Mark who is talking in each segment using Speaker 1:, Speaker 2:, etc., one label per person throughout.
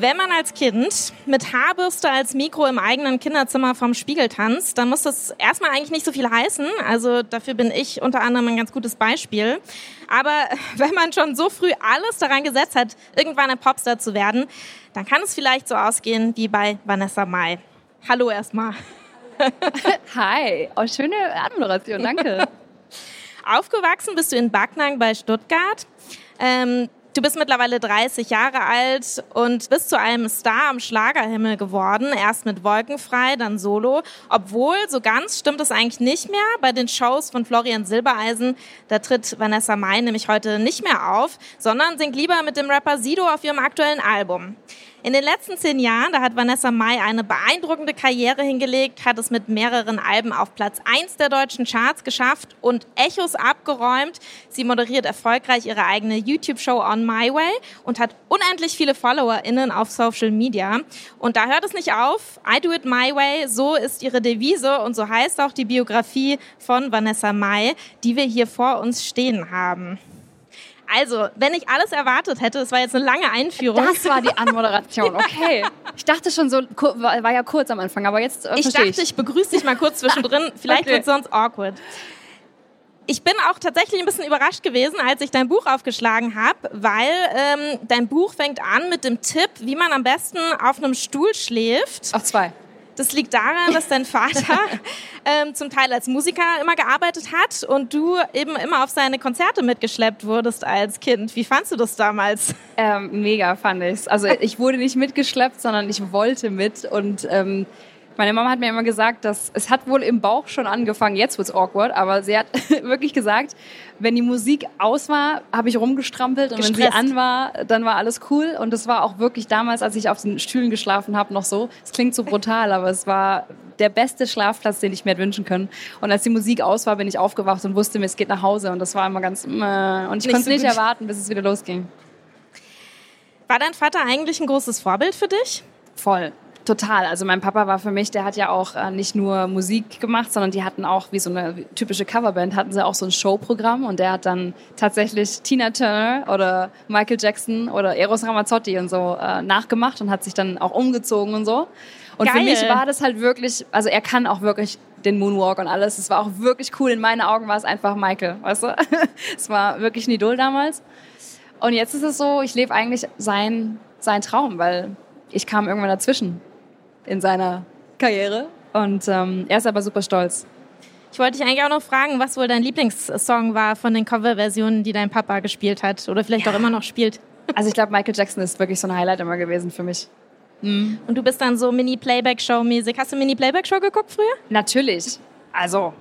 Speaker 1: Wenn man als Kind mit Haarbürste als Mikro im eigenen Kinderzimmer vom Spiegel tanzt, dann muss das erstmal eigentlich nicht so viel heißen. Also dafür bin ich unter anderem ein ganz gutes Beispiel. Aber wenn man schon so früh alles daran gesetzt hat, irgendwann ein Popstar zu werden, dann kann es vielleicht so ausgehen wie bei Vanessa Mai. Hallo erstmal.
Speaker 2: Hi, oh, schöne Anmoderation, danke.
Speaker 1: Aufgewachsen bist du in Backnang bei Stuttgart. Ähm, Du bist mittlerweile 30 Jahre alt und bist zu einem Star am Schlagerhimmel geworden. Erst mit Wolkenfrei, dann Solo. Obwohl, so ganz stimmt es eigentlich nicht mehr. Bei den Shows von Florian Silbereisen, da tritt Vanessa Mai nämlich heute nicht mehr auf, sondern singt lieber mit dem Rapper Sido auf ihrem aktuellen Album. In den letzten zehn Jahren, da hat Vanessa Mai eine beeindruckende Karriere hingelegt, hat es mit mehreren Alben auf Platz eins der deutschen Charts geschafft und Echos abgeräumt. Sie moderiert erfolgreich ihre eigene YouTube-Show On My Way und hat unendlich viele FollowerInnen auf Social Media. Und da hört es nicht auf. I do it my way. So ist ihre Devise und so heißt auch die Biografie von Vanessa Mai, die wir hier vor uns stehen haben. Also, wenn ich alles erwartet hätte, das war jetzt eine lange Einführung.
Speaker 2: Das war die Anmoderation, okay. Ich dachte schon so, war ja kurz am Anfang, aber jetzt äh,
Speaker 1: Ich dachte, ich. ich begrüße dich mal kurz zwischendrin. Vielleicht okay. wird es sonst awkward. Ich bin auch tatsächlich ein bisschen überrascht gewesen, als ich dein Buch aufgeschlagen habe, weil ähm, dein Buch fängt an mit dem Tipp, wie man am besten auf einem Stuhl schläft.
Speaker 2: Auf zwei.
Speaker 1: Das liegt daran, dass dein Vater ähm, zum Teil als Musiker immer gearbeitet hat und du eben immer auf seine Konzerte mitgeschleppt wurdest als Kind. Wie fandst du das damals?
Speaker 2: Ähm, mega fand ich's. Also ich wurde nicht mitgeschleppt, sondern ich wollte mit und ähm, meine Mama hat mir immer gesagt, dass es hat wohl im Bauch schon angefangen, jetzt wird's awkward, aber sie hat wirklich gesagt, wenn die Musik aus war, habe ich rumgestrampelt und Gestresst. wenn sie an war, dann war alles cool und das war auch wirklich damals, als ich auf den Stühlen geschlafen habe, noch so. Es klingt so brutal, aber es war der beste Schlafplatz, den ich mir hätte wünschen können. Und als die Musik aus war, bin ich aufgewacht und wusste mir, es geht nach Hause und das war immer ganz und ich konnte so nicht gut. erwarten, bis es wieder losging.
Speaker 1: War dein Vater eigentlich ein großes Vorbild für dich?
Speaker 2: Voll. Total. Also mein Papa war für mich, der hat ja auch äh, nicht nur Musik gemacht, sondern die hatten auch, wie so eine typische Coverband, hatten sie auch so ein Showprogramm und der hat dann tatsächlich Tina Turner oder Michael Jackson oder Eros Ramazzotti und so äh, nachgemacht und hat sich dann auch umgezogen und so. Und Geil. für mich war das halt wirklich, also er kann auch wirklich den Moonwalk und alles. Es war auch wirklich cool. In meinen Augen war es einfach Michael, weißt du? es war wirklich ein Idol damals. Und jetzt ist es so, ich lebe eigentlich sein, sein Traum, weil ich kam irgendwann dazwischen in seiner Karriere. Und ähm, er ist aber super stolz.
Speaker 1: Ich wollte dich eigentlich auch noch fragen, was wohl dein Lieblingssong war von den Coverversionen, die dein Papa gespielt hat oder vielleicht ja. auch immer noch spielt.
Speaker 2: Also ich glaube, Michael Jackson ist wirklich so ein Highlight immer gewesen für mich.
Speaker 1: Mhm. Und du bist dann so Mini-Playback-Show-mäßig. Hast du Mini-Playback-Show geguckt früher?
Speaker 2: Natürlich. Also,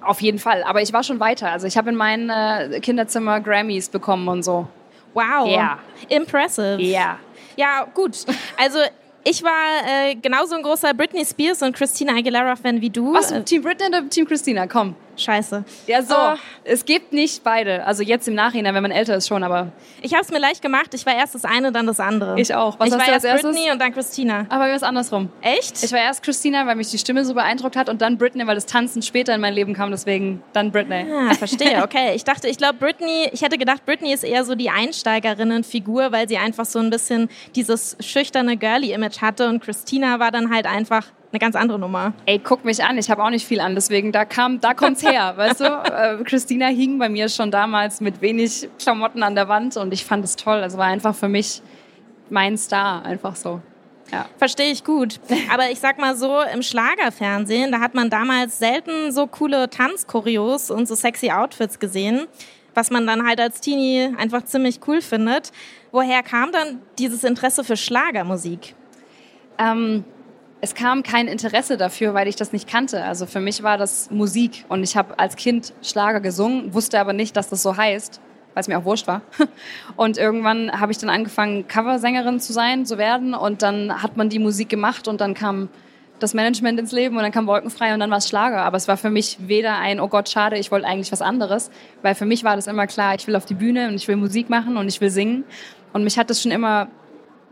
Speaker 2: auf jeden Fall. Aber ich war schon weiter. Also ich habe in meinem äh, Kinderzimmer Grammys bekommen und so.
Speaker 1: Wow.
Speaker 2: Ja. Yeah.
Speaker 1: Impressive.
Speaker 2: Ja. Yeah.
Speaker 1: Ja, gut. Also ich war äh, genauso ein großer Britney Spears und Christina Aguilera-Fan wie du.
Speaker 2: Was, Team Britney oder Team Christina? Komm.
Speaker 1: Scheiße.
Speaker 2: Ja, so. Oh. Es gibt nicht beide. Also jetzt im Nachhinein, wenn man älter ist, schon, aber.
Speaker 1: Ich habe es mir leicht gemacht. Ich war erst das eine, dann das andere.
Speaker 2: Ich auch.
Speaker 1: Was ich war erst erstes? Britney und dann Christina.
Speaker 2: Aber mir ist andersrum.
Speaker 1: Echt?
Speaker 2: Ich war erst Christina, weil mich die Stimme so beeindruckt hat und dann Britney, weil das Tanzen später in mein Leben kam, deswegen dann Britney.
Speaker 1: Ah, verstehe. Okay. Ich dachte, ich glaube, Britney, ich hätte gedacht, Britney ist eher so die Einsteigerinnenfigur, weil sie einfach so ein bisschen dieses schüchterne Girly-Image hatte und Christina war dann halt einfach eine ganz andere Nummer.
Speaker 2: Ey, guck mich an, ich habe auch nicht viel an, deswegen da kam, da kommt's her, weißt du? Äh, Christina hing bei mir schon damals mit wenig Klamotten an der Wand und ich fand es toll. Es war einfach für mich mein Star, einfach so.
Speaker 1: Ja. Verstehe ich gut. Aber ich sag mal so, im Schlagerfernsehen, da hat man damals selten so coole Tanzchoreos und so sexy Outfits gesehen, was man dann halt als Teenie einfach ziemlich cool findet. Woher kam dann dieses Interesse für Schlagermusik?
Speaker 2: Ähm, es kam kein Interesse dafür, weil ich das nicht kannte. Also für mich war das Musik und ich habe als Kind Schlager gesungen, wusste aber nicht, dass das so heißt, weil es mir auch wurscht war. Und irgendwann habe ich dann angefangen, Coversängerin zu sein, zu werden und dann hat man die Musik gemacht und dann kam das Management ins Leben und dann kam Wolkenfrei und dann war es Schlager. Aber es war für mich weder ein, oh Gott, schade, ich wollte eigentlich was anderes, weil für mich war das immer klar, ich will auf die Bühne und ich will Musik machen und ich will singen. Und mich hat das schon immer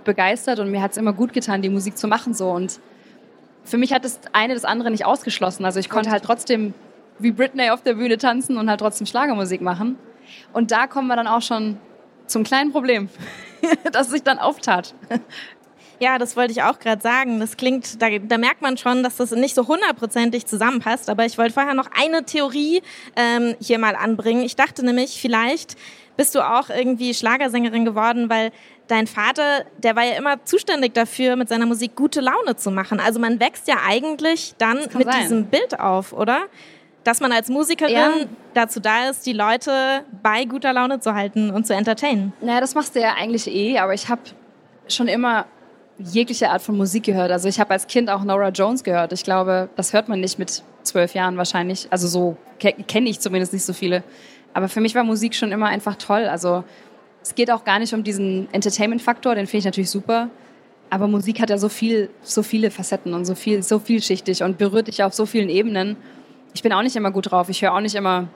Speaker 2: begeistert und mir hat es immer gut getan, die Musik zu machen so und für mich hat das eine das andere nicht ausgeschlossen. Also ich konnte halt trotzdem wie Britney auf der Bühne tanzen und halt trotzdem Schlagermusik machen. Und da kommen wir dann auch schon zum kleinen Problem, das sich dann auftat.
Speaker 1: Ja, das wollte ich auch gerade sagen. Das klingt, da, da, merkt man schon, dass das nicht so hundertprozentig zusammenpasst. Aber ich wollte vorher noch eine Theorie ähm, hier mal anbringen. Ich dachte nämlich, vielleicht bist du auch irgendwie Schlagersängerin geworden, weil dein Vater, der war ja immer zuständig dafür, mit seiner Musik gute Laune zu machen. Also man wächst ja eigentlich dann mit sein. diesem Bild auf, oder? Dass man als Musikerin ja. dazu da ist, die Leute bei guter Laune zu halten und zu entertainen.
Speaker 2: Naja, das machst du ja eigentlich eh, aber ich habe schon immer jegliche Art von Musik gehört. Also ich habe als Kind auch Nora Jones gehört. Ich glaube, das hört man nicht mit zwölf Jahren wahrscheinlich. Also so kenne ich zumindest nicht so viele. Aber für mich war Musik schon immer einfach toll. Also es geht auch gar nicht um diesen Entertainment-Faktor, den finde ich natürlich super. Aber Musik hat ja so viel, so viele Facetten und so viel, so vielschichtig und berührt dich auf so vielen Ebenen. Ich bin auch nicht immer gut drauf. Ich höre auch nicht immer.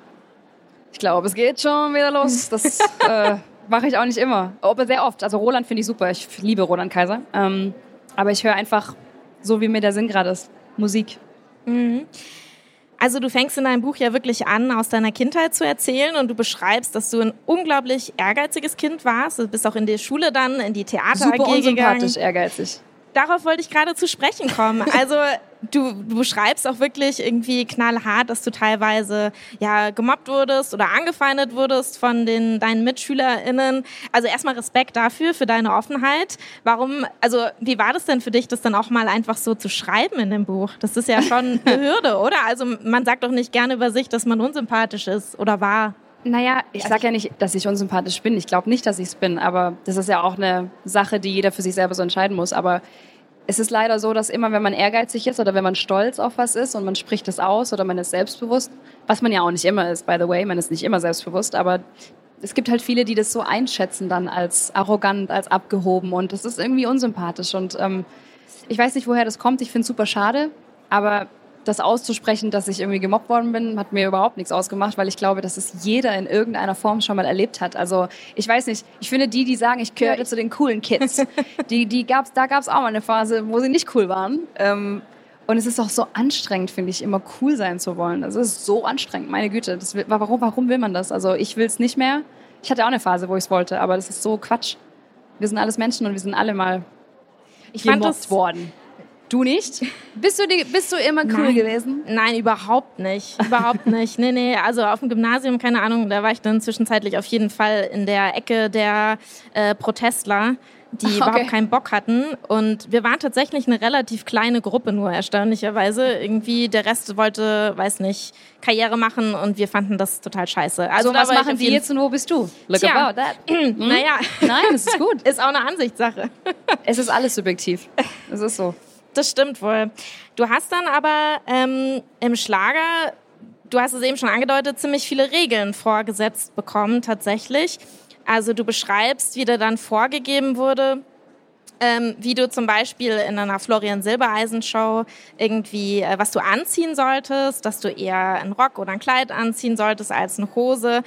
Speaker 2: Ich glaube, es geht schon wieder los. Das äh, mache ich auch nicht immer, aber sehr oft. Also Roland finde ich super. Ich liebe Roland Kaiser. Ähm, aber ich höre einfach so, wie mir der Sinn gerade ist. Musik.
Speaker 1: Mhm. Also du fängst in deinem Buch ja wirklich an, aus deiner Kindheit zu erzählen und du beschreibst, dass du ein unglaublich ehrgeiziges Kind warst. Du bist auch in die Schule dann, in die Theater
Speaker 2: Super AG gegangen. ehrgeizig
Speaker 1: darauf wollte ich gerade zu sprechen kommen. Also du, du beschreibst auch wirklich irgendwie knallhart, dass du teilweise ja gemobbt wurdest oder angefeindet wurdest von den deinen MitschülerInnen. Also erstmal Respekt dafür, für deine Offenheit. Warum, also wie war das denn für dich, das dann auch mal einfach so zu schreiben in dem Buch? Das ist ja schon eine Hürde, oder? Also man sagt doch nicht gerne über sich, dass man unsympathisch ist oder war.
Speaker 2: Naja, ich sage ja nicht, dass ich unsympathisch bin. Ich glaube nicht, dass ich es bin, aber das ist ja auch eine Sache, die jeder für sich selber so entscheiden muss. Aber es ist leider so, dass immer, wenn man ehrgeizig ist oder wenn man stolz auf was ist und man spricht es aus oder man ist selbstbewusst, was man ja auch nicht immer ist, by the way, man ist nicht immer selbstbewusst, aber es gibt halt viele, die das so einschätzen dann als arrogant, als abgehoben und das ist irgendwie unsympathisch und ähm, ich weiß nicht, woher das kommt. Ich finde es super schade, aber das auszusprechen, dass ich irgendwie gemobbt worden bin, hat mir überhaupt nichts ausgemacht, weil ich glaube, dass es jeder in irgendeiner Form schon mal erlebt hat. Also ich weiß nicht, ich finde die, die sagen, ich gehöre zu den coolen Kids, die, die gab's, da gab es auch mal eine Phase, wo sie nicht cool waren. Ähm, und es ist auch so anstrengend, finde ich, immer cool sein zu wollen. Das ist so anstrengend, meine Güte. Das warum, warum will man das? Also ich will es nicht mehr. Ich hatte auch eine Phase, wo ich es wollte, aber das ist so Quatsch. Wir sind alles Menschen und wir sind alle mal ich gemobbt fand das, worden. Du nicht? Bist du, die, bist du immer cool
Speaker 1: Nein.
Speaker 2: gewesen?
Speaker 1: Nein, überhaupt nicht. Überhaupt nicht. Nee, nee. Also auf dem Gymnasium, keine Ahnung, da war ich dann zwischenzeitlich auf jeden Fall in der Ecke der äh, Protestler die okay. überhaupt keinen Bock hatten. Und wir waren tatsächlich eine relativ kleine Gruppe nur, erstaunlicherweise. Irgendwie der Rest wollte, weiß nicht, Karriere machen und wir fanden das total scheiße.
Speaker 2: Also so, was machen die jetzt und wo bist du?
Speaker 1: Look Tja. about that. Hm? Naja.
Speaker 2: Nein, das ist gut.
Speaker 1: ist auch eine Ansichtssache.
Speaker 2: es ist alles subjektiv. Es ist so.
Speaker 1: Das stimmt wohl. Du hast dann aber ähm, im Schlager, du hast es eben schon angedeutet, ziemlich viele Regeln vorgesetzt bekommen tatsächlich. Also du beschreibst, wie dir dann vorgegeben wurde, ähm, wie du zum Beispiel in einer Florian Silbereisen Show irgendwie, äh, was du anziehen solltest, dass du eher einen Rock oder ein Kleid anziehen solltest als eine Hose.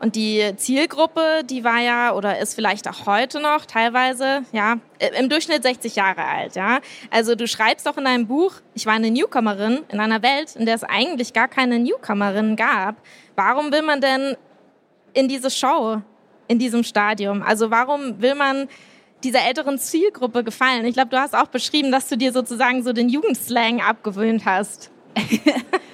Speaker 1: Und die Zielgruppe, die war ja oder ist vielleicht auch heute noch teilweise, ja, im Durchschnitt 60 Jahre alt, ja. Also du schreibst auch in deinem Buch, ich war eine Newcomerin in einer Welt, in der es eigentlich gar keine Newcomerinnen gab. Warum will man denn in diese Show, in diesem Stadium? Also warum will man dieser älteren Zielgruppe gefallen? Ich glaube, du hast auch beschrieben, dass du dir sozusagen so den Jugendslang abgewöhnt hast.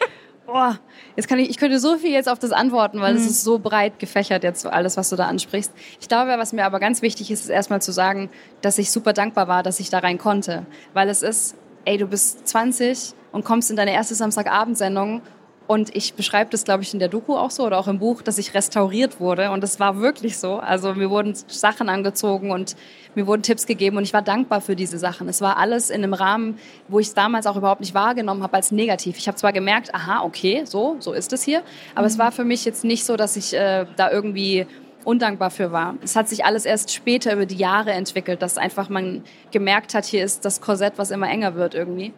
Speaker 2: Boah, jetzt kann ich, ich könnte so viel jetzt auf das antworten, weil es mhm. ist so breit gefächert jetzt alles, was du da ansprichst. Ich glaube, was mir aber ganz wichtig ist, ist erstmal zu sagen, dass ich super dankbar war, dass ich da rein konnte. Weil es ist, ey, du bist 20 und kommst in deine erste Samstagabendsendung und ich beschreibe das, glaube ich, in der Doku auch so oder auch im Buch, dass ich restauriert wurde. Und es war wirklich so. Also mir wurden Sachen angezogen und mir wurden Tipps gegeben und ich war dankbar für diese Sachen. Es war alles in einem Rahmen, wo ich es damals auch überhaupt nicht wahrgenommen habe als negativ. Ich habe zwar gemerkt, aha, okay, so, so ist es hier, aber mhm. es war für mich jetzt nicht so, dass ich äh, da irgendwie undankbar für war. Es hat sich alles erst später über die Jahre entwickelt, dass einfach man gemerkt hat, hier ist das Korsett, was immer enger wird irgendwie.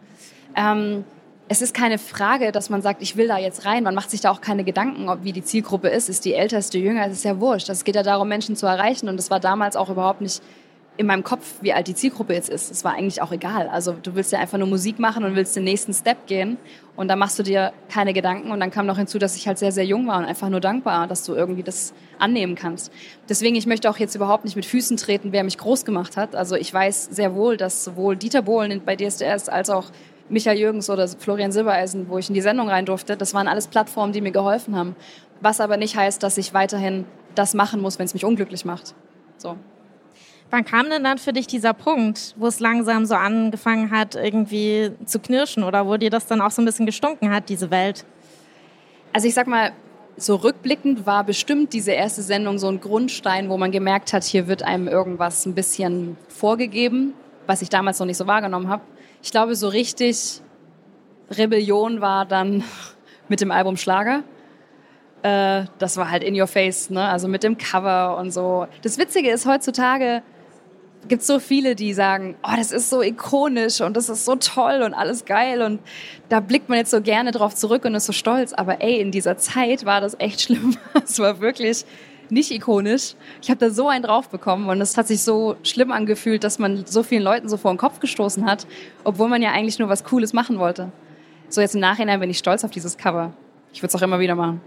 Speaker 2: Ähm, es ist keine Frage, dass man sagt, ich will da jetzt rein. Man macht sich da auch keine Gedanken, ob wie die Zielgruppe ist. Ist die die jünger? Es ist ja wurscht. Es geht ja darum, Menschen zu erreichen. Und das war damals auch überhaupt nicht in meinem Kopf, wie alt die Zielgruppe jetzt ist. Es war eigentlich auch egal. Also du willst ja einfach nur Musik machen und willst den nächsten Step gehen und da machst du dir keine Gedanken und dann kam noch hinzu, dass ich halt sehr, sehr jung war und einfach nur dankbar, dass du irgendwie das annehmen kannst. Deswegen, ich möchte auch jetzt überhaupt nicht mit Füßen treten, wer mich groß gemacht hat. Also ich weiß sehr wohl, dass sowohl Dieter Bohlen bei DSDS als auch Michael Jürgens oder Florian Silbereisen, wo ich in die Sendung rein durfte, das waren alles Plattformen, die mir geholfen haben. Was aber nicht heißt, dass ich weiterhin das machen muss, wenn es mich unglücklich macht. So.
Speaker 1: Wann kam denn dann für dich dieser Punkt, wo es langsam so angefangen hat, irgendwie zu knirschen oder wo dir das dann auch so ein bisschen gestunken hat, diese Welt?
Speaker 2: Also ich sag mal, so rückblickend war bestimmt diese erste Sendung so ein Grundstein, wo man gemerkt hat, hier wird einem irgendwas ein bisschen vorgegeben, was ich damals noch nicht so wahrgenommen habe. Ich glaube, so richtig Rebellion war dann mit dem Album Schlager. Äh, das war halt in your face, ne? Also mit dem Cover und so. Das Witzige ist heutzutage, gibt so viele, die sagen, oh, das ist so ikonisch und das ist so toll und alles geil und da blickt man jetzt so gerne drauf zurück und ist so stolz. Aber ey, in dieser Zeit war das echt schlimm. Es war wirklich nicht ikonisch. Ich habe da so einen drauf bekommen und es hat sich so schlimm angefühlt, dass man so vielen Leuten so vor den Kopf gestoßen hat, obwohl man ja eigentlich nur was Cooles machen wollte. So jetzt im Nachhinein bin ich stolz auf dieses Cover. Ich würde es auch immer wieder machen.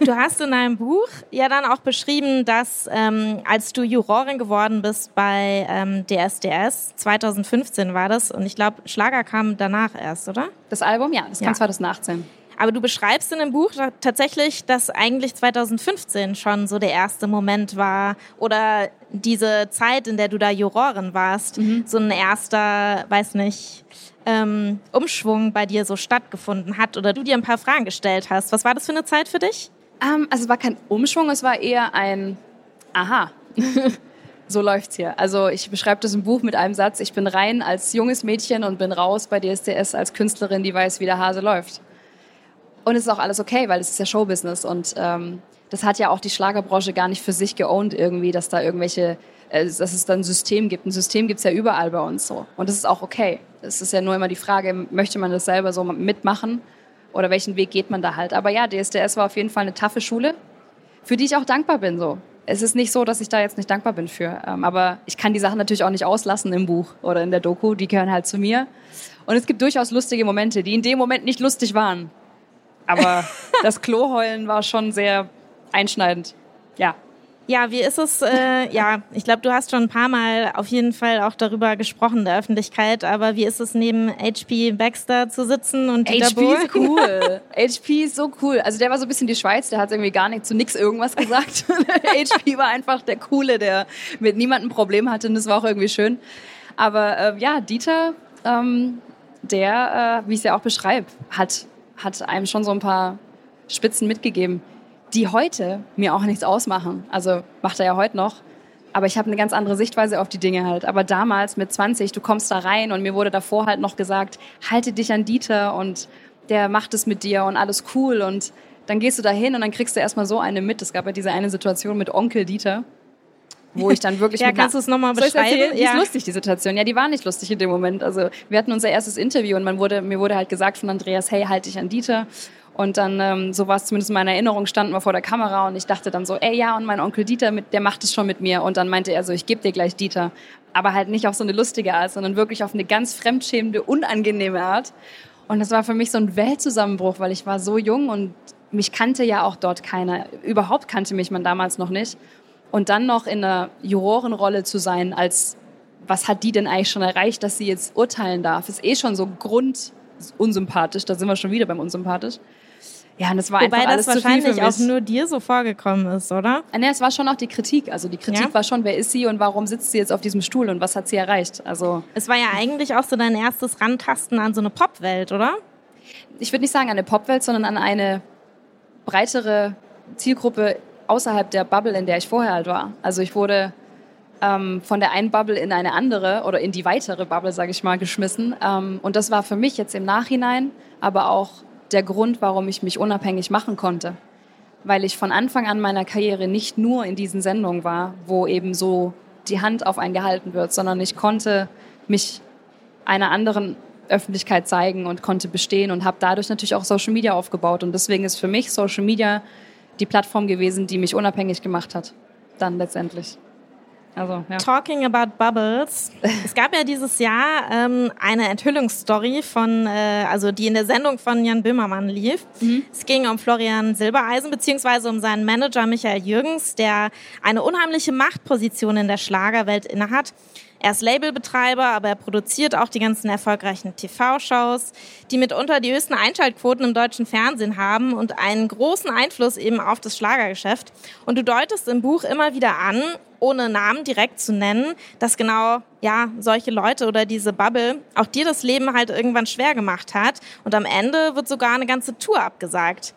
Speaker 1: Du hast in deinem Buch ja dann auch beschrieben, dass ähm, als du Jurorin geworden bist bei ähm, DSDS, 2015 war das, und ich glaube, Schlager kam danach erst, oder?
Speaker 2: Das Album, ja, das kam ja. 2018.
Speaker 1: Aber du beschreibst in dem Buch tatsächlich, dass eigentlich 2015 schon so der erste Moment war oder diese Zeit, in der du da Jurorin warst, mhm. so ein erster, weiß nicht, ähm, Umschwung bei dir so stattgefunden hat oder du dir ein paar Fragen gestellt hast. Was war das für eine Zeit für dich?
Speaker 2: Ähm, also es war kein Umschwung, es war eher ein Aha. so läuft's hier. Also ich beschreibe das im Buch mit einem Satz: Ich bin rein als junges Mädchen und bin raus bei DSDS als Künstlerin, die weiß, wie der Hase läuft. Und es ist auch alles okay, weil es ist ja Showbusiness und ähm, das hat ja auch die Schlagerbranche gar nicht für sich geowned irgendwie, dass da irgendwelche äh, dass es dann ein System gibt. Ein System gibt es ja überall bei uns so. Und das ist auch okay. Es ist ja nur immer die Frage, möchte man das selber so mitmachen oder welchen Weg geht man da halt. Aber ja, DSDS war auf jeden Fall eine taffe Schule, für die ich auch dankbar bin so. Es ist nicht so, dass ich da jetzt nicht dankbar bin für. Ähm, aber ich kann die Sachen natürlich auch nicht auslassen im Buch oder in der Doku. Die gehören halt zu mir. Und es gibt durchaus lustige Momente, die in dem Moment nicht lustig waren. Aber das Kloheulen war schon sehr einschneidend. Ja.
Speaker 1: Ja, wie ist es? Äh, ja, ich glaube, du hast schon ein paar Mal auf jeden Fall auch darüber gesprochen in der Öffentlichkeit. Aber wie ist es neben HP Baxter zu sitzen und
Speaker 2: Dieter HP Bohlen? ist cool. HP ist so cool. Also der war so ein bisschen die Schweiz. Der hat irgendwie gar nicht zu nix irgendwas gesagt. HP war einfach der coole, der mit niemandem ein Problem hatte. Und das war auch irgendwie schön. Aber äh, ja, Dieter, ähm, der, äh, wie ich es ja auch beschreibe, hat hat einem schon so ein paar Spitzen mitgegeben die heute mir auch nichts ausmachen. Also macht er ja heute noch. Aber ich habe eine ganz andere Sichtweise auf die Dinge halt. Aber damals mit 20, du kommst da rein und mir wurde davor halt noch gesagt, halte dich an Dieter und der macht es mit dir und alles cool. Und dann gehst du da hin und dann kriegst du erstmal so eine mit. Es gab ja diese eine Situation mit Onkel Dieter, wo ich dann wirklich
Speaker 1: ja, kannst du es nochmal beschreiben?
Speaker 2: Die ja. ist lustig, die Situation. Ja, die war nicht lustig in dem Moment. Also wir hatten unser erstes Interview und man wurde, mir wurde halt gesagt von Andreas, hey, halte dich an Dieter. Und dann, ähm, so war es zumindest in meiner Erinnerung, standen wir vor der Kamera und ich dachte dann so, ey ja, und mein Onkel Dieter, mit, der macht es schon mit mir. Und dann meinte er so, ich gebe dir gleich Dieter. Aber halt nicht auf so eine lustige Art, sondern wirklich auf eine ganz fremdschämende, unangenehme Art. Und das war für mich so ein Weltzusammenbruch, weil ich war so jung und mich kannte ja auch dort keiner. Überhaupt kannte mich man damals noch nicht. Und dann noch in einer Jurorenrolle zu sein, als was hat die denn eigentlich schon erreicht, dass sie jetzt urteilen darf, ist eh schon so grundunsympathisch. Da sind wir schon wieder beim unsympathisch. Ja, und das war
Speaker 1: Wobei
Speaker 2: einfach alles
Speaker 1: das
Speaker 2: wahrscheinlich
Speaker 1: auch nur dir so vorgekommen ist, oder?
Speaker 2: Nee, es war schon auch die Kritik. Also die Kritik ja? war schon, wer ist sie und warum sitzt sie jetzt auf diesem Stuhl und was hat sie erreicht? Also
Speaker 1: es war ja eigentlich auch so dein erstes Rantasten an so eine Popwelt, oder?
Speaker 2: Ich würde nicht sagen an eine Popwelt, sondern an eine breitere Zielgruppe außerhalb der Bubble, in der ich vorher halt war. Also ich wurde ähm, von der einen Bubble in eine andere oder in die weitere Bubble, sage ich mal, geschmissen. Ähm, und das war für mich jetzt im Nachhinein, aber auch der Grund, warum ich mich unabhängig machen konnte. Weil ich von Anfang an meiner Karriere nicht nur in diesen Sendungen war, wo eben so die Hand auf einen gehalten wird, sondern ich konnte mich einer anderen Öffentlichkeit zeigen und konnte bestehen und habe dadurch natürlich auch Social Media aufgebaut. Und deswegen ist für mich Social Media die Plattform gewesen, die mich unabhängig gemacht hat. Dann letztendlich. Also, ja.
Speaker 1: Talking about Bubbles. Es gab ja dieses Jahr ähm, eine Enthüllungsstory von, äh, also die in der Sendung von Jan Böhmermann lief. Mhm. Es ging um Florian Silbereisen beziehungsweise um seinen Manager Michael Jürgens, der eine unheimliche Machtposition in der Schlagerwelt innehat. Er ist Labelbetreiber, aber er produziert auch die ganzen erfolgreichen TV-Shows, die mitunter die höchsten Einschaltquoten im deutschen Fernsehen haben und einen großen Einfluss eben auf das Schlagergeschäft. Und du deutest im Buch immer wieder an, ohne Namen direkt zu nennen, dass genau ja solche Leute oder diese Bubble auch dir das Leben halt irgendwann schwer gemacht hat und am Ende wird sogar eine ganze Tour abgesagt.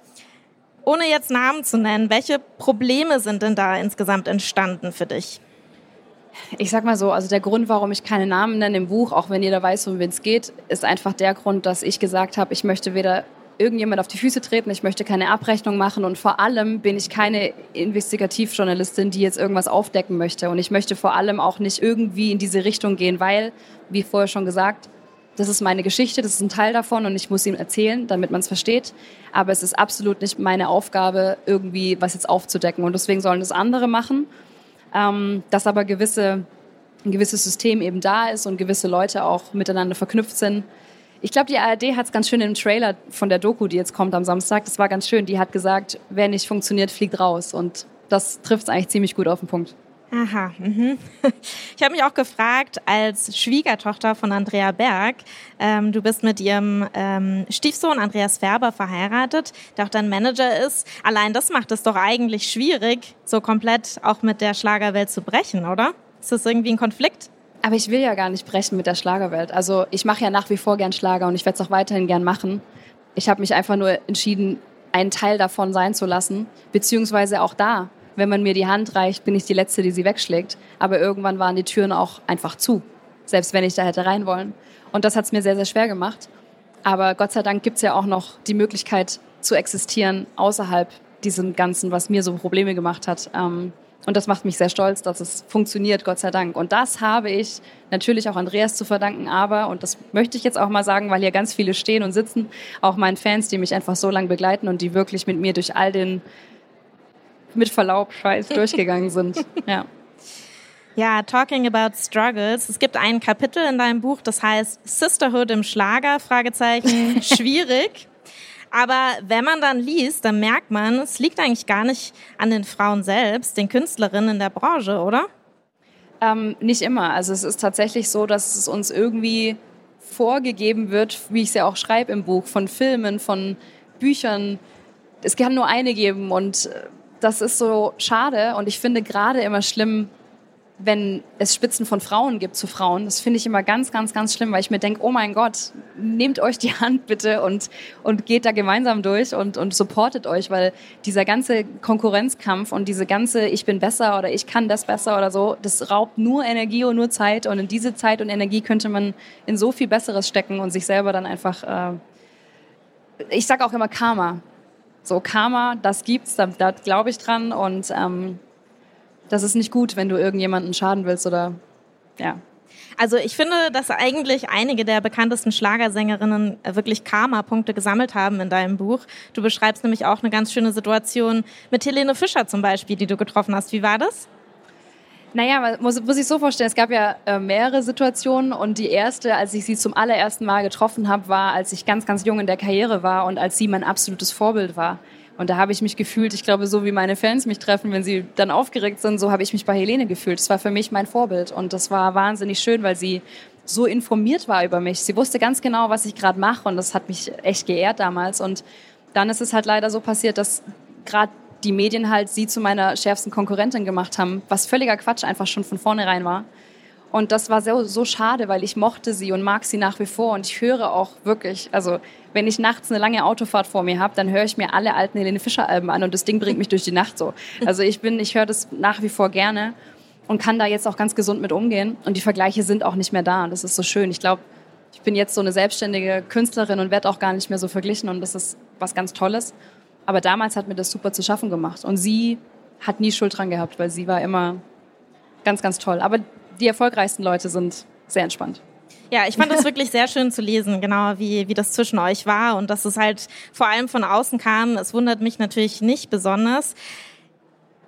Speaker 1: Ohne jetzt Namen zu nennen, welche Probleme sind denn da insgesamt entstanden für dich?
Speaker 2: Ich sag mal so, also der Grund, warum ich keine Namen nenne im Buch, auch wenn jeder weiß, um wen es geht, ist einfach der Grund, dass ich gesagt habe, ich möchte weder irgendjemand auf die Füße treten, ich möchte keine Abrechnung machen und vor allem bin ich keine Investigativjournalistin, die jetzt irgendwas aufdecken möchte und ich möchte vor allem auch nicht irgendwie in diese Richtung gehen, weil, wie vorher schon gesagt, das ist meine Geschichte, das ist ein Teil davon und ich muss ihm erzählen, damit man es versteht. Aber es ist absolut nicht meine Aufgabe, irgendwie was jetzt aufzudecken. Und deswegen sollen das andere machen ähm, dass aber gewisse, ein gewisses System eben da ist und gewisse Leute auch miteinander verknüpft sind. Ich glaube, die ARD hat es ganz schön im Trailer von der Doku, die jetzt kommt am Samstag, das war ganz schön. Die hat gesagt, wer nicht funktioniert, fliegt raus. Und das trifft es eigentlich ziemlich gut auf den Punkt.
Speaker 1: Aha. Mhm. Ich habe mich auch gefragt, als Schwiegertochter von Andrea Berg, ähm, du bist mit ihrem ähm, Stiefsohn Andreas Färber verheiratet, der auch dein Manager ist. Allein das macht es doch eigentlich schwierig, so komplett auch mit der Schlagerwelt zu brechen, oder? Ist das irgendwie ein Konflikt?
Speaker 2: Aber ich will ja gar nicht brechen mit der Schlagerwelt. Also ich mache ja nach wie vor gern Schlager und ich werde es auch weiterhin gern machen. Ich habe mich einfach nur entschieden, einen Teil davon sein zu lassen, beziehungsweise auch da wenn man mir die Hand reicht, bin ich die Letzte, die sie wegschlägt. Aber irgendwann waren die Türen auch einfach zu, selbst wenn ich da hätte rein wollen. Und das hat es mir sehr, sehr schwer gemacht. Aber Gott sei Dank gibt es ja auch noch die Möglichkeit zu existieren außerhalb diesem Ganzen, was mir so Probleme gemacht hat. Ähm, und das macht mich sehr stolz, dass es funktioniert, Gott sei Dank. Und das habe ich natürlich auch Andreas zu verdanken, aber, und das möchte ich jetzt auch mal sagen, weil hier ganz viele stehen und sitzen, auch meinen Fans, die mich einfach so lange begleiten und die wirklich mit mir durch all den mit Verlaub Scheiß durchgegangen sind. Ja.
Speaker 1: Ja, Talking about Struggles. Es gibt ein Kapitel in deinem Buch, das heißt Sisterhood im Schlager, Fragezeichen, schwierig. Aber wenn man dann liest, dann merkt man, es liegt eigentlich gar nicht an den Frauen selbst, den Künstlerinnen in der Branche, oder?
Speaker 2: Ähm, nicht immer. Also es ist tatsächlich so, dass es uns irgendwie vorgegeben wird, wie ich es ja auch schreibe im Buch, von Filmen, von Büchern. Es kann nur eine geben und äh, das ist so schade und ich finde gerade immer schlimm, wenn es Spitzen von Frauen gibt zu Frauen. Das finde ich immer ganz, ganz, ganz schlimm, weil ich mir denke, oh mein Gott, nehmt euch die Hand bitte und, und geht da gemeinsam durch und, und supportet euch, weil dieser ganze Konkurrenzkampf und diese ganze Ich bin besser oder ich kann das besser oder so, das raubt nur Energie und nur Zeit und in diese Zeit und Energie könnte man in so viel Besseres stecken und sich selber dann einfach, äh, ich sage auch immer Karma. So Karma, das gibt's, da, da glaube ich dran und ähm, das ist nicht gut, wenn du irgendjemanden schaden willst oder ja.
Speaker 1: Also ich finde, dass eigentlich einige der bekanntesten Schlagersängerinnen wirklich Karma-Punkte gesammelt haben in deinem Buch. Du beschreibst nämlich auch eine ganz schöne Situation mit Helene Fischer zum Beispiel, die du getroffen hast. Wie war das?
Speaker 2: Naja, muss, muss ich so vorstellen, es gab ja äh, mehrere Situationen und die erste, als ich sie zum allerersten Mal getroffen habe, war, als ich ganz, ganz jung in der Karriere war und als sie mein absolutes Vorbild war. Und da habe ich mich gefühlt, ich glaube, so wie meine Fans mich treffen, wenn sie dann aufgeregt sind, so habe ich mich bei Helene gefühlt. Das war für mich mein Vorbild und das war wahnsinnig schön, weil sie so informiert war über mich. Sie wusste ganz genau, was ich gerade mache und das hat mich echt geehrt damals. Und dann ist es halt leider so passiert, dass gerade die Medien halt sie zu meiner schärfsten Konkurrentin gemacht haben, was völliger Quatsch einfach schon von vornherein war. Und das war so, so schade, weil ich mochte sie und mag sie nach wie vor. Und ich höre auch wirklich, also wenn ich nachts eine lange Autofahrt vor mir habe, dann höre ich mir alle alten Helene Fischer Alben an und das Ding bringt mich durch die Nacht so. Also ich bin, ich höre das nach wie vor gerne und kann da jetzt auch ganz gesund mit umgehen. Und die Vergleiche sind auch nicht mehr da. Und das ist so schön. Ich glaube, ich bin jetzt so eine selbstständige Künstlerin und werde auch gar nicht mehr so verglichen. Und das ist was ganz Tolles. Aber damals hat mir das super zu schaffen gemacht. Und sie hat nie Schuld dran gehabt, weil sie war immer ganz, ganz toll. Aber die erfolgreichsten Leute sind sehr entspannt.
Speaker 1: Ja, ich fand das wirklich sehr schön zu lesen, genau wie, wie das zwischen euch war und dass es halt vor allem von außen kam. Es wundert mich natürlich nicht besonders.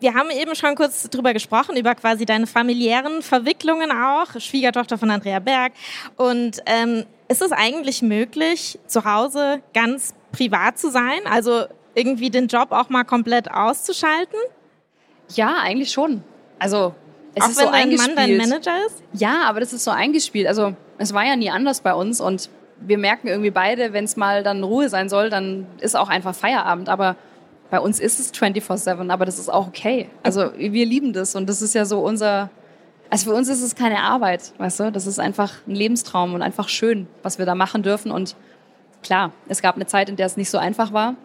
Speaker 1: wir haben eben schon kurz drüber gesprochen, über quasi deine familiären Verwicklungen auch, Schwiegertochter von Andrea Berg. Und ähm, ist es eigentlich möglich, zu Hause ganz privat zu sein? Also irgendwie den Job auch mal komplett auszuschalten?
Speaker 2: Ja, eigentlich schon. Also
Speaker 1: es auch ist wenn so dein Mann dein Manager ist?
Speaker 2: Ja, aber das ist so eingespielt. Also es war ja nie anders bei uns und wir merken irgendwie beide, wenn es mal dann Ruhe sein soll, dann ist auch einfach Feierabend. Aber bei uns ist es 24-7, aber das ist auch okay. Also wir lieben das und das ist ja so unser, also für uns ist es keine Arbeit, weißt du? Das ist einfach ein Lebenstraum und einfach schön, was wir da machen dürfen. Und klar, es gab eine Zeit, in der es nicht so einfach war.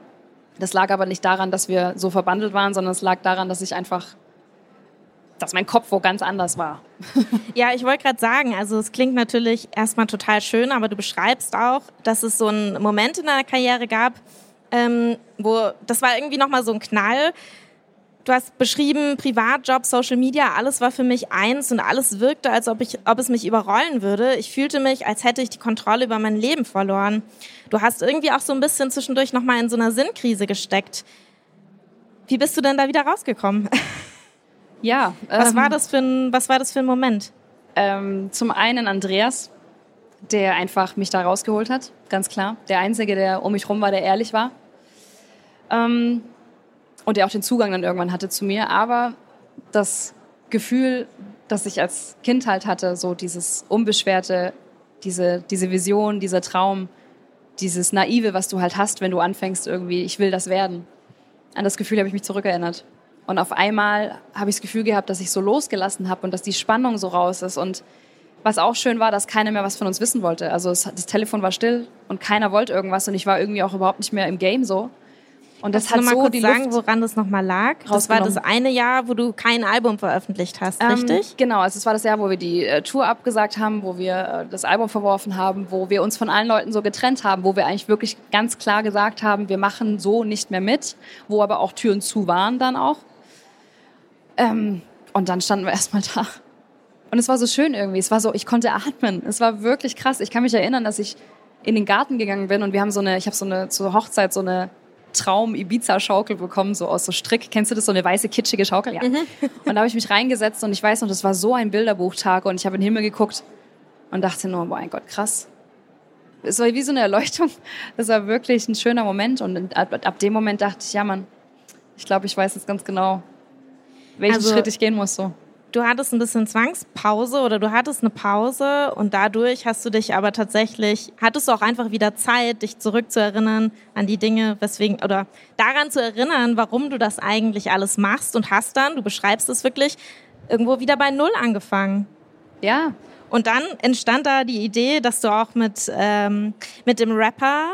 Speaker 2: Das lag aber nicht daran, dass wir so verbandelt waren, sondern es lag daran, dass ich einfach, dass mein Kopf wo ganz anders war.
Speaker 1: Ja, ich wollte gerade sagen, also es klingt natürlich erstmal total schön, aber du beschreibst auch, dass es so einen Moment in deiner Karriere gab, ähm, wo das war irgendwie nochmal so ein Knall. Du hast beschrieben, Privatjob, Social Media, alles war für mich eins und alles wirkte, als ob, ich, ob es mich überrollen würde. Ich fühlte mich, als hätte ich die Kontrolle über mein Leben verloren. Du hast irgendwie auch so ein bisschen zwischendurch nochmal in so einer Sinnkrise gesteckt. Wie bist du denn da wieder rausgekommen?
Speaker 2: Ja.
Speaker 1: Was, ähm, war, das für ein, was war das für ein Moment?
Speaker 2: Ähm, zum einen Andreas, der einfach mich da rausgeholt hat, ganz klar. Der Einzige, der um mich rum war, der ehrlich war. Ähm, und der auch den Zugang dann irgendwann hatte zu mir. Aber das Gefühl, das ich als Kind halt hatte, so dieses unbeschwerte, diese, diese Vision, dieser Traum, dieses Naive, was du halt hast, wenn du anfängst irgendwie, ich will das werden. An das Gefühl habe ich mich zurückerinnert. Und auf einmal habe ich das Gefühl gehabt, dass ich so losgelassen habe und dass die Spannung so raus ist. Und was auch schön war, dass keiner mehr was von uns wissen wollte. Also das Telefon war still und keiner wollte irgendwas und ich war irgendwie auch überhaupt nicht mehr im Game so.
Speaker 1: Und das Kannst hat so kurz sagen, Luft woran das nochmal lag? Das war das eine Jahr, wo du kein Album veröffentlicht hast, ähm, richtig?
Speaker 2: Genau, also es war das Jahr, wo wir die äh, Tour abgesagt haben, wo wir äh, das Album verworfen haben, wo wir uns von allen Leuten so getrennt haben, wo wir eigentlich wirklich ganz klar gesagt haben, wir machen so nicht mehr mit, wo aber auch Türen zu waren dann auch. Ähm, und dann standen wir erstmal da. Und es war so schön irgendwie. Es war so, ich konnte atmen. Es war wirklich krass. Ich kann mich erinnern, dass ich in den Garten gegangen bin und wir haben so eine, ich habe so eine zur Hochzeit so eine Traum-Ibiza-Schaukel bekommen, so aus so Strick. Kennst du das, so eine weiße, kitschige Schaukel? Ja. Mhm. Und da habe ich mich reingesetzt und ich weiß noch, das war so ein Bilderbuchtag und ich habe in den Himmel geguckt und dachte nur, mein Gott, krass. Es war wie so eine Erleuchtung. Das war wirklich ein schöner Moment und ab, ab dem Moment dachte ich, ja Mann, ich glaube, ich weiß jetzt ganz genau, welchen also, Schritt ich gehen muss. So
Speaker 1: du hattest ein bisschen Zwangspause oder du hattest eine Pause und dadurch hast du dich aber tatsächlich, hattest du auch einfach wieder Zeit, dich zurückzuerinnern an die Dinge, weswegen, oder daran zu erinnern, warum du das eigentlich alles machst und hast dann, du beschreibst es wirklich, irgendwo wieder bei Null angefangen.
Speaker 2: Ja.
Speaker 1: Und dann entstand da die Idee, dass du auch mit, ähm, mit dem Rapper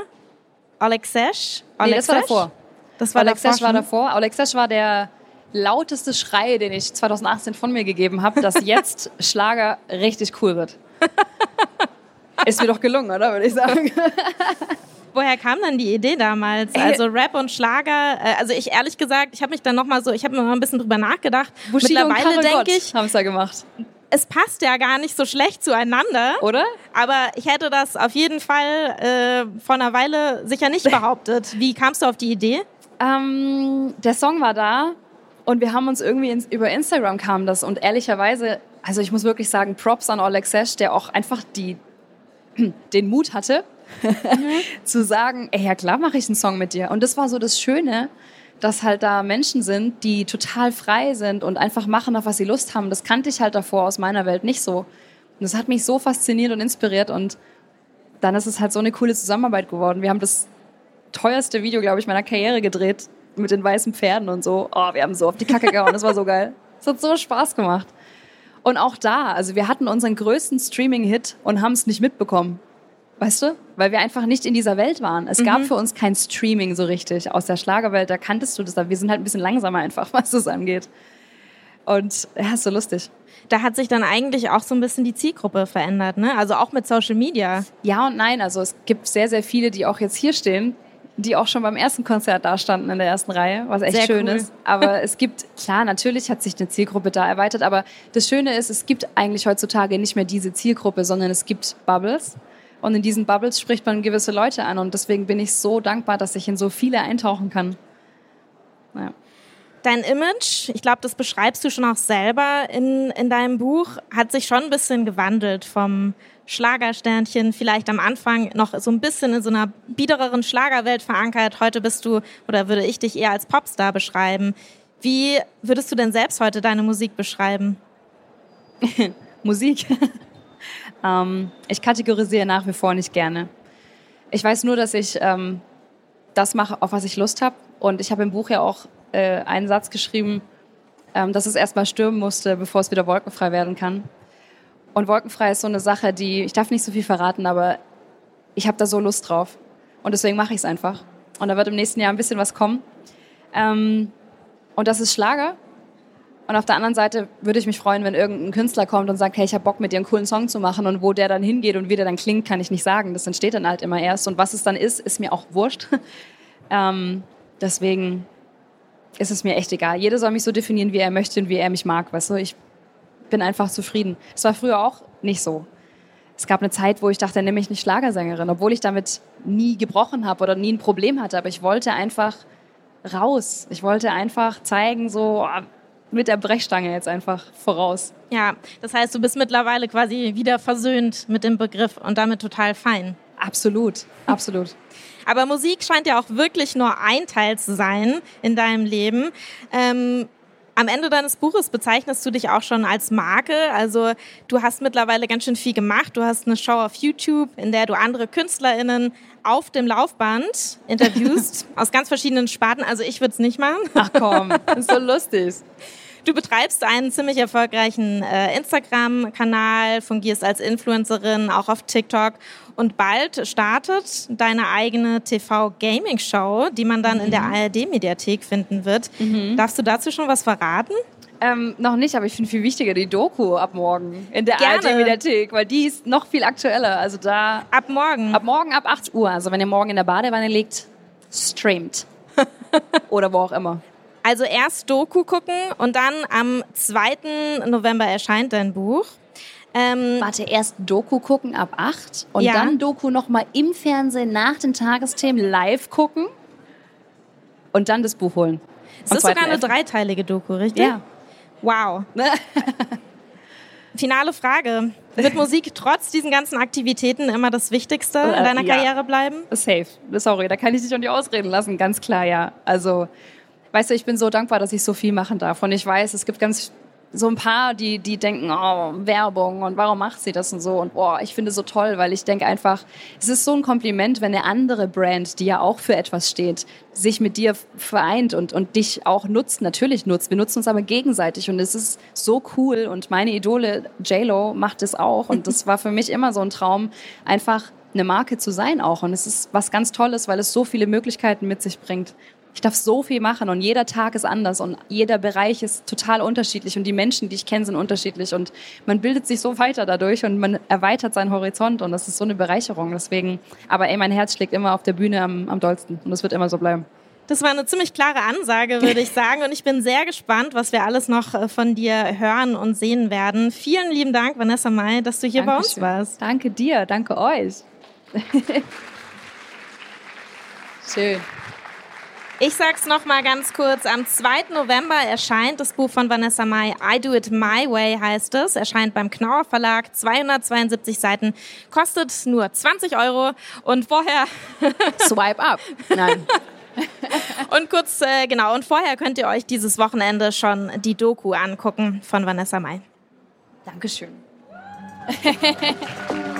Speaker 1: Alexesh,
Speaker 2: Alexesh? Nee, das war davor. Das war Alexesh davor war davor. Alexesh war der lauteste Schrei, den ich 2018 von mir gegeben habe, dass jetzt Schlager richtig cool wird. Ist mir doch gelungen, oder würde ich sagen.
Speaker 1: Woher kam dann die Idee damals? Also Rap und Schlager. Äh, also ich ehrlich gesagt, ich habe mich dann noch mal so, ich habe mir mal ein bisschen drüber nachgedacht.
Speaker 2: Bushido Mittlerweile denke ich,
Speaker 1: haben es da gemacht. Es passt ja gar nicht so schlecht zueinander,
Speaker 2: oder?
Speaker 1: Aber ich hätte das auf jeden Fall äh, vor einer Weile sicher nicht behauptet. Wie kamst du auf die Idee?
Speaker 2: Ähm, der Song war da und wir haben uns irgendwie ins, über Instagram kam das und ehrlicherweise, also ich muss wirklich sagen, Props an Oleg Sesh, der auch einfach die, den Mut hatte, mhm. zu sagen, ey, ja klar mache ich einen Song mit dir. Und das war so das Schöne, dass halt da Menschen sind, die total frei sind und einfach machen, auf was sie Lust haben. Das kannte ich halt davor aus meiner Welt nicht so. Und das hat mich so fasziniert und inspiriert und dann ist es halt so eine coole Zusammenarbeit geworden. Wir haben das teuerste Video, glaube ich, meiner Karriere gedreht mit den weißen Pferden und so. Oh, wir haben so auf die Kacke gehauen. Das war so geil. Es hat so Spaß gemacht. Und auch da, also wir hatten unseren größten Streaming-Hit und haben es nicht mitbekommen. Weißt du? Weil wir einfach nicht in dieser Welt waren. Es mhm. gab für uns kein Streaming so richtig. Aus der Schlagerwelt, da kanntest du das. Wir sind halt ein bisschen langsamer einfach, was das angeht. Und ja, ist so lustig.
Speaker 1: Da hat sich dann eigentlich auch so ein bisschen die Zielgruppe verändert, ne? Also auch mit Social Media.
Speaker 2: Ja und nein. Also es gibt sehr, sehr viele, die auch jetzt hier stehen, die auch schon beim ersten Konzert da standen in der ersten Reihe, was echt Sehr schön cool. ist. Aber es gibt, klar, natürlich hat sich eine Zielgruppe da erweitert, aber das Schöne ist, es gibt eigentlich heutzutage nicht mehr diese Zielgruppe, sondern es gibt Bubbles. Und in diesen Bubbles spricht man gewisse Leute an. Und deswegen bin ich so dankbar, dass ich in so viele eintauchen kann.
Speaker 1: Ja. Dein Image, ich glaube, das beschreibst du schon auch selber in, in deinem Buch, hat sich schon ein bisschen gewandelt vom Schlagersternchen, vielleicht am Anfang noch so ein bisschen in so einer biedereren Schlagerwelt verankert. Heute bist du, oder würde ich dich eher als Popstar beschreiben. Wie würdest du denn selbst heute deine Musik beschreiben?
Speaker 2: Musik? ähm, ich kategorisiere nach wie vor nicht gerne. Ich weiß nur, dass ich ähm, das mache, auf was ich Lust habe. Und ich habe im Buch ja auch äh, einen Satz geschrieben, ähm, dass es erstmal stürmen musste, bevor es wieder wolkenfrei werden kann. Und wolkenfrei ist so eine Sache, die, ich darf nicht so viel verraten, aber ich habe da so Lust drauf. Und deswegen mache ich es einfach. Und da wird im nächsten Jahr ein bisschen was kommen. Ähm, und das ist Schlager. Und auf der anderen Seite würde ich mich freuen, wenn irgendein Künstler kommt und sagt, hey, ich habe Bock mit dir einen coolen Song zu machen. Und wo der dann hingeht und wie der dann klingt, kann ich nicht sagen. Das entsteht dann halt immer erst. Und was es dann ist, ist mir auch wurscht. ähm, deswegen ist es mir echt egal. Jeder soll mich so definieren, wie er möchte und wie er mich mag. Weißt du, ich bin einfach zufrieden. Es war früher auch nicht so. Es gab eine Zeit, wo ich dachte, nehme ich nicht Schlagersängerin, obwohl ich damit nie gebrochen habe oder nie ein Problem hatte. Aber ich wollte einfach raus. Ich wollte einfach zeigen, so ah, mit der Brechstange jetzt einfach voraus.
Speaker 1: Ja, das heißt, du bist mittlerweile quasi wieder versöhnt mit dem Begriff und damit total fein.
Speaker 2: Absolut, absolut.
Speaker 1: Aber Musik scheint ja auch wirklich nur ein Teil zu sein in deinem Leben. Ähm, am Ende deines Buches bezeichnest du dich auch schon als Marke. Also du hast mittlerweile ganz schön viel gemacht. Du hast eine Show auf YouTube, in der du andere KünstlerInnen auf dem Laufband interviewst, aus ganz verschiedenen Sparten. Also ich würde es nicht machen.
Speaker 2: Ach komm, das ist so lustig.
Speaker 1: Du betreibst einen ziemlich erfolgreichen äh, Instagram-Kanal, fungierst als Influencerin, auch auf TikTok. Und bald startet deine eigene TV-Gaming-Show, die man dann mhm. in der mhm. ARD-Mediathek finden wird. Mhm. Darfst du dazu schon was verraten?
Speaker 2: Ähm, noch nicht, aber ich finde viel wichtiger die Doku ab morgen in der ARD-Mediathek, weil die ist noch viel aktueller. Also da.
Speaker 1: Ab morgen?
Speaker 2: Ab morgen ab 8 Uhr. Also wenn ihr morgen in der Badewanne liegt, streamt. Oder wo auch immer.
Speaker 1: Also erst Doku gucken und dann am 2. November erscheint dein Buch.
Speaker 2: Ähm, Warte, erst Doku gucken ab 8 und ja. dann Doku nochmal im Fernsehen nach den Tagesthemen live gucken und dann das Buch holen.
Speaker 1: Es ist sogar eine dreiteilige Doku, richtig?
Speaker 2: Ja.
Speaker 1: Wow. Finale Frage. Wird Musik trotz diesen ganzen Aktivitäten immer das Wichtigste in äh, deiner ja. Karriere bleiben?
Speaker 2: Safe. Sorry, da kann ich dich auch nicht ausreden lassen. Ganz klar, ja. Also, weißt du, ich bin so dankbar, dass ich so viel machen darf. Und ich weiß, es gibt ganz so ein paar, die, die denken, oh, Werbung und warum macht sie das und so. Und boah, ich finde so toll, weil ich denke einfach, es ist so ein Kompliment, wenn eine andere Brand, die ja auch für etwas steht, sich mit dir vereint und, und dich auch nutzt, natürlich nutzt. Wir nutzen uns aber gegenseitig und es ist so cool und meine Idole J-Lo macht es auch und das war für mich immer so ein Traum, einfach eine Marke zu sein auch. Und es ist was ganz Tolles, weil es so viele Möglichkeiten mit sich bringt ich darf so viel machen und jeder Tag ist anders und jeder Bereich ist total unterschiedlich und die Menschen, die ich kenne, sind unterschiedlich und man bildet sich so weiter dadurch und man erweitert seinen Horizont und das ist so eine Bereicherung. Deswegen, aber ey, mein Herz schlägt immer auf der Bühne am, am dollsten und das wird immer so bleiben.
Speaker 1: Das war eine ziemlich klare Ansage, würde ich sagen. Und ich bin sehr gespannt, was wir alles noch äh, von dir hören und sehen werden. Vielen lieben Dank, Vanessa May, dass du hier Dankeschön. bei uns warst.
Speaker 2: Danke dir, danke euch.
Speaker 1: Schön. Ich sag's noch mal ganz kurz. Am 2. November erscheint das Buch von Vanessa Mai. I Do It My Way heißt es. Erscheint beim Knauer Verlag. 272 Seiten. Kostet nur 20 Euro. Und vorher...
Speaker 2: Swipe up. Nein.
Speaker 1: und kurz, äh, genau, und vorher könnt ihr euch dieses Wochenende schon die Doku angucken von Vanessa Mai.
Speaker 2: Dankeschön.